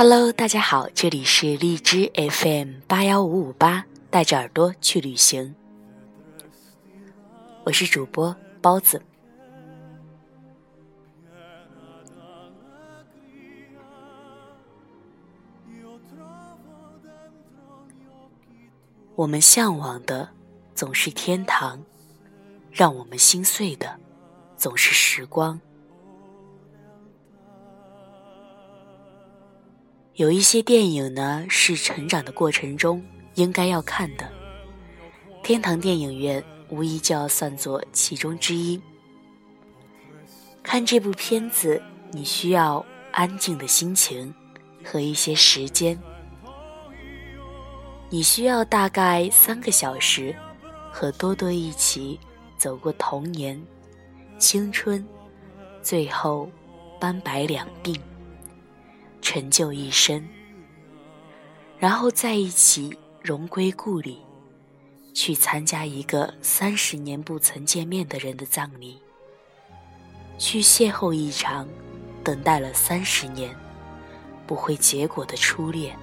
Hello，大家好，这里是荔枝 FM 八幺五五八，带着耳朵去旅行。我是主播包子。我们向往的总是天堂，让我们心碎的总是时光。有一些电影呢，是成长的过程中应该要看的，天堂电影院无疑就要算作其中之一。看这部片子，你需要安静的心情和一些时间，你需要大概三个小时，和多多一起走过童年、青春，最后斑白两鬓。成就一生，然后在一起荣归故里，去参加一个三十年不曾见面的人的葬礼，去邂逅一场等待了三十年不会结果的初恋。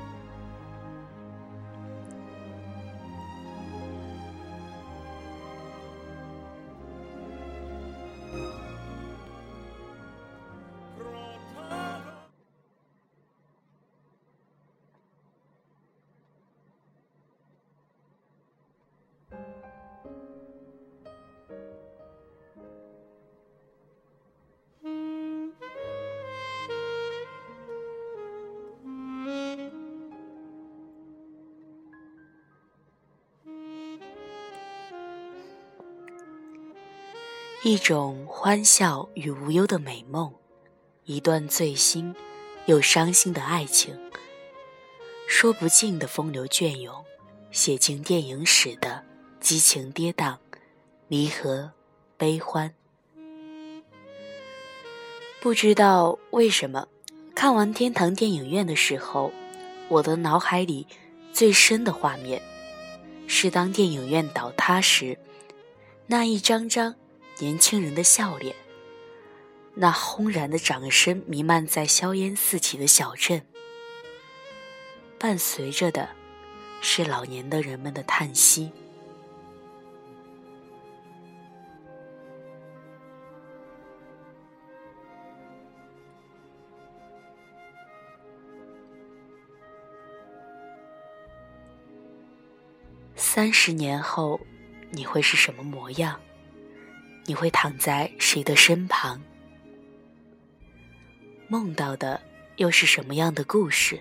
一种欢笑与无忧的美梦，一段醉心又伤心的爱情，说不尽的风流隽永，写进电影史的激情跌宕、离合、悲欢。不知道为什么，看完天堂电影院的时候，我的脑海里最深的画面，是当电影院倒塌时，那一张张。年轻人的笑脸，那轰然的掌声弥漫在硝烟四起的小镇，伴随着的是老年的人们的叹息。三十年后，你会是什么模样？你会躺在谁的身旁？梦到的又是什么样的故事？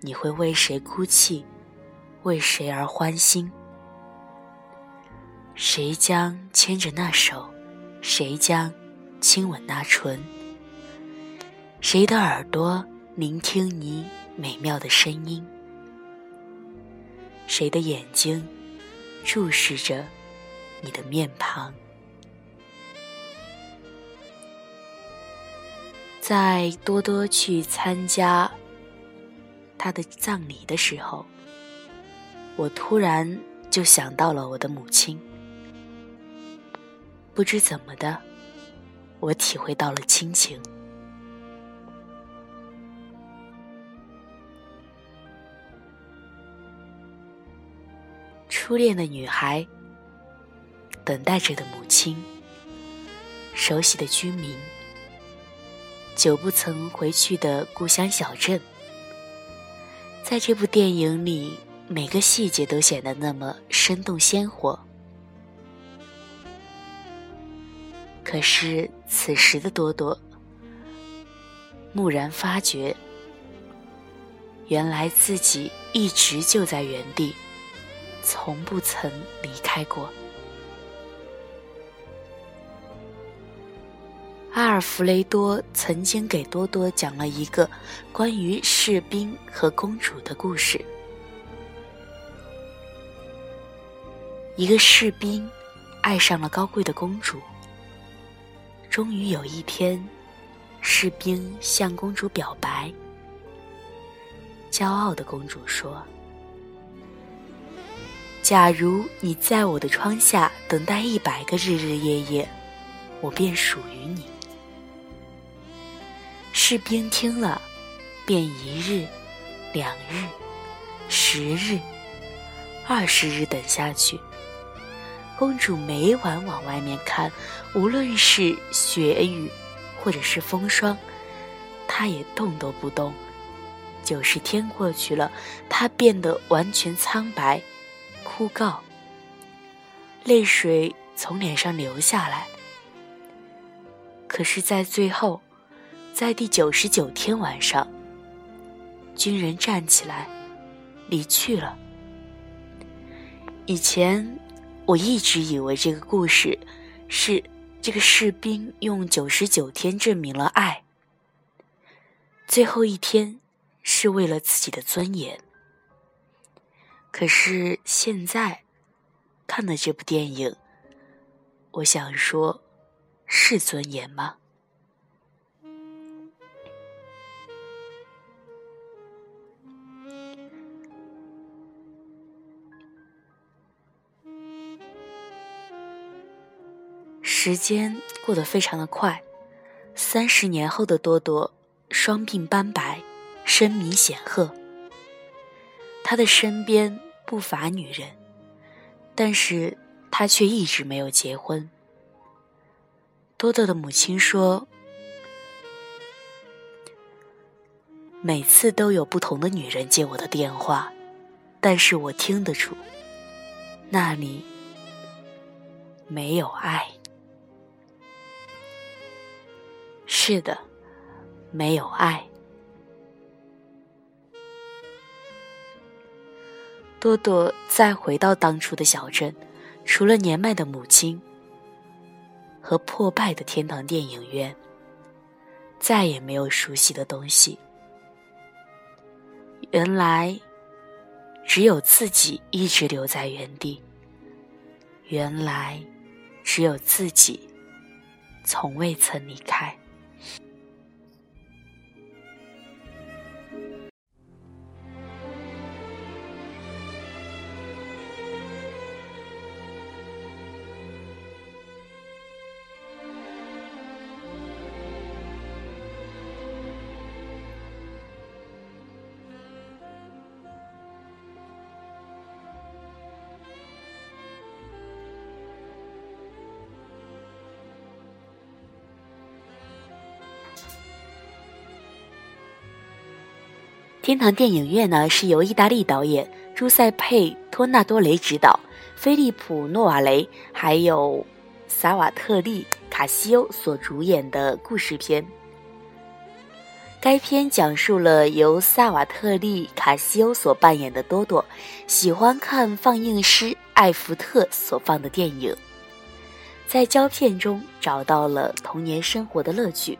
你会为谁哭泣？为谁而欢心？谁将牵着那手？谁将亲吻那唇？谁的耳朵聆听你美妙的声音？谁的眼睛注视着？你的面庞，在多多去参加他的葬礼的时候，我突然就想到了我的母亲。不知怎么的，我体会到了亲情。初恋的女孩。等待着的母亲，熟悉的居民，久不曾回去的故乡小镇，在这部电影里，每个细节都显得那么生动鲜活。可是此时的多多，蓦然发觉，原来自己一直就在原地，从不曾离开过。尔弗雷多曾经给多多讲了一个关于士兵和公主的故事。一个士兵爱上了高贵的公主。终于有一天，士兵向公主表白。骄傲的公主说：“假如你在我的窗下等待一百个日日夜夜，我便属于你。”士兵听了，便一日、两日、十日、二十日等下去。公主每晚往外面看，无论是雪雨，或者是风霜，她也动都不动。九十天过去了，她变得完全苍白、枯槁，泪水从脸上流下来。可是，在最后，在第九十九天晚上，军人站起来，离去了。以前，我一直以为这个故事是这个士兵用九十九天证明了爱。最后一天是为了自己的尊严。可是现在看了这部电影，我想说。是尊严吗？时间过得非常的快，三十年后的多多双鬓斑白，声名显赫。他的身边不乏女人，但是他却一直没有结婚。多多的母亲说：“每次都有不同的女人接我的电话，但是我听得出，那里没有爱。是的，没有爱。”多多再回到当初的小镇，除了年迈的母亲。和破败的天堂电影院，再也没有熟悉的东西。原来，只有自己一直留在原地。原来，只有自己，从未曾离开。天堂电影院呢，是由意大利导演朱塞佩·托纳多雷执导，菲利普·诺瓦雷还有萨瓦特利·卡西欧所主演的故事片。该片讲述了由萨瓦特利·卡西欧所扮演的多多，喜欢看放映师艾福特所放的电影，在胶片中找到了童年生活的乐趣。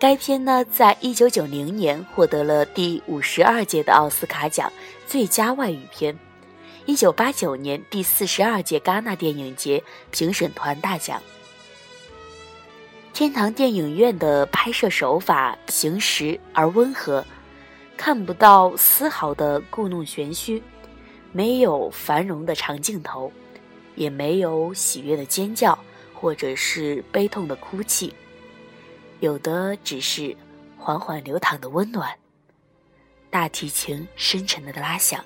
该片呢，在一九九零年获得了第五十二届的奥斯卡奖最佳外语片，一九八九年第四十二届戛纳电影节评审团大奖。天堂电影院的拍摄手法平实而温和，看不到丝毫的故弄玄虚，没有繁荣的长镜头，也没有喜悦的尖叫或者是悲痛的哭泣。有的只是缓缓流淌的温暖，大提琴深沉的拉响，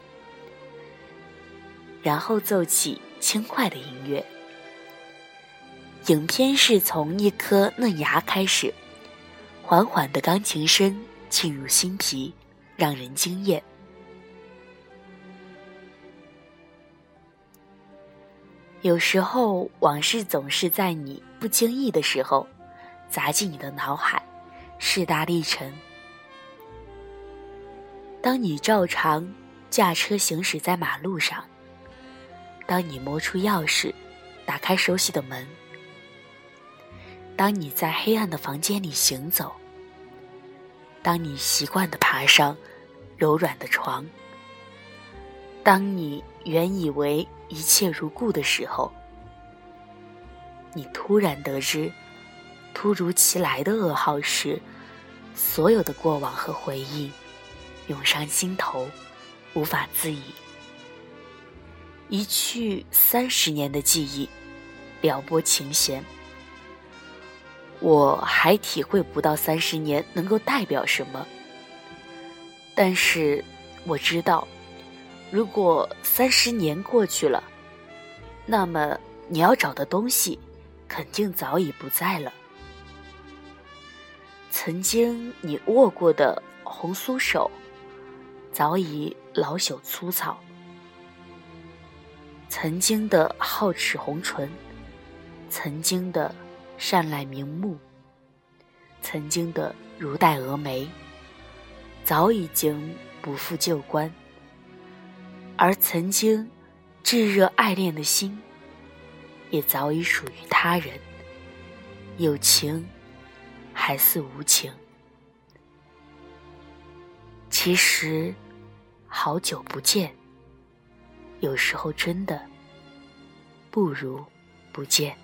然后奏起轻快的音乐。影片是从一颗嫩芽开始，缓缓的钢琴声沁入心脾，让人惊艳。有时候，往事总是在你不经意的时候。砸进你的脑海，势大力沉。当你照常驾车行驶在马路上，当你摸出钥匙，打开熟悉的门，当你在黑暗的房间里行走，当你习惯的爬上柔软的床，当你原以为一切如故的时候，你突然得知。突如其来的噩耗时，所有的过往和回忆涌上心头，无法自已。一去三十年的记忆，撩拨琴弦。我还体会不到三十年能够代表什么，但是我知道，如果三十年过去了，那么你要找的东西肯定早已不在了。曾经你握过的红酥手，早已老朽粗糙；曾经的皓齿红唇，曾经的善睐明目，曾经的如黛蛾眉。早已经不复旧观，而曾经炙热爱恋的心，也早已属于他人。有情还似无情，其实好久不见，有时候真的不如不见。